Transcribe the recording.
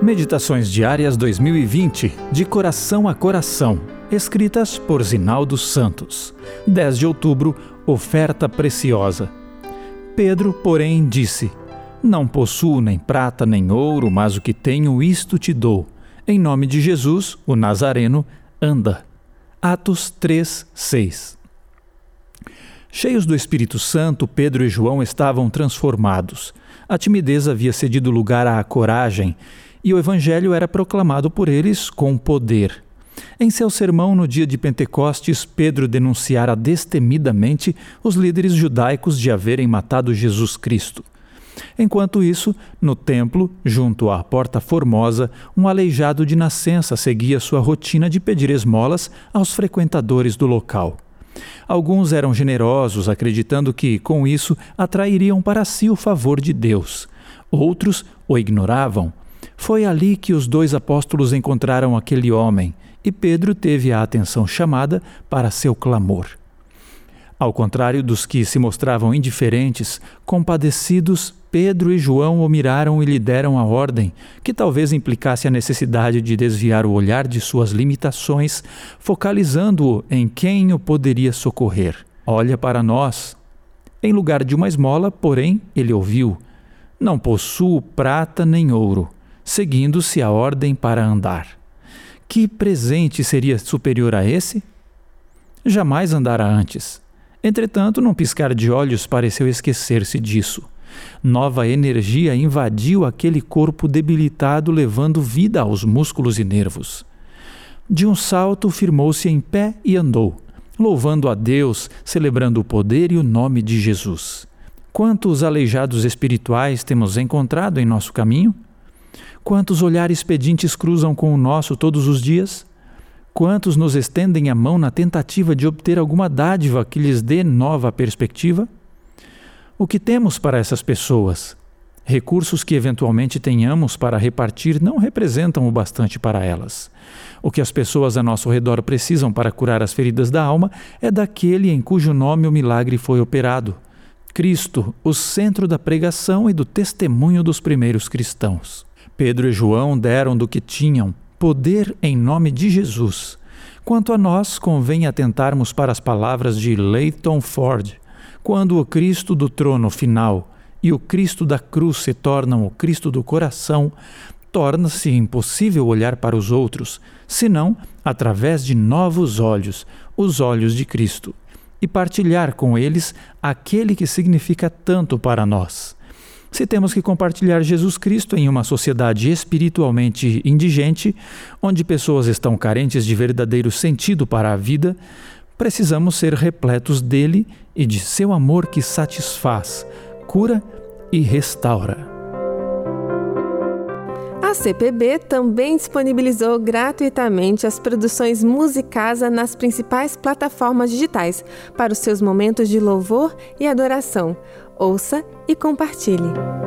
Meditações Diárias 2020, de coração a coração, escritas por Zinaldo Santos. 10 de outubro, oferta preciosa. Pedro, porém, disse: Não possuo nem prata nem ouro, mas o que tenho, isto te dou. Em nome de Jesus, o Nazareno, anda. Atos 3, 6. Cheios do Espírito Santo, Pedro e João estavam transformados. A timidez havia cedido lugar à coragem e o Evangelho era proclamado por eles com poder. Em seu sermão no dia de Pentecostes, Pedro denunciara destemidamente os líderes judaicos de haverem matado Jesus Cristo. Enquanto isso, no templo, junto à Porta Formosa, um aleijado de nascença seguia sua rotina de pedir esmolas aos frequentadores do local. Alguns eram generosos, acreditando que, com isso, atrairiam para si o favor de Deus. Outros o ignoravam, foi ali que os dois apóstolos encontraram aquele homem e Pedro teve a atenção chamada para seu clamor. Ao contrário dos que se mostravam indiferentes, compadecidos, Pedro e João o miraram e lhe deram a ordem, que talvez implicasse a necessidade de desviar o olhar de suas limitações, focalizando-o em quem o poderia socorrer. Olha para nós. Em lugar de uma esmola, porém, ele ouviu: Não possuo prata nem ouro seguindo-se a ordem para andar. Que presente seria superior a esse? Jamais andara antes. Entretanto, num piscar de olhos, pareceu esquecer-se disso. Nova energia invadiu aquele corpo debilitado, levando vida aos músculos e nervos. De um salto, firmou-se em pé e andou, louvando a Deus, celebrando o poder e o nome de Jesus. Quantos aleijados espirituais temos encontrado em nosso caminho? Quantos olhares pedintes cruzam com o nosso todos os dias? Quantos nos estendem a mão na tentativa de obter alguma dádiva que lhes dê nova perspectiva? O que temos para essas pessoas? Recursos que eventualmente tenhamos para repartir não representam o bastante para elas. O que as pessoas a nosso redor precisam para curar as feridas da alma é daquele em cujo nome o milagre foi operado. Cristo, o centro da pregação e do testemunho dos primeiros cristãos. Pedro e João deram do que tinham, poder em nome de Jesus. Quanto a nós, convém atentarmos para as palavras de Leighton Ford. Quando o Cristo do trono final e o Cristo da cruz se tornam o Cristo do coração, torna-se impossível olhar para os outros, senão através de novos olhos, os olhos de Cristo, e partilhar com eles aquele que significa tanto para nós. Se temos que compartilhar Jesus Cristo em uma sociedade espiritualmente indigente, onde pessoas estão carentes de verdadeiro sentido para a vida, precisamos ser repletos dele e de seu amor que satisfaz, cura e restaura. A CPB também disponibilizou gratuitamente as produções Musicasa nas principais plataformas digitais para os seus momentos de louvor e adoração. Ouça e compartilhe.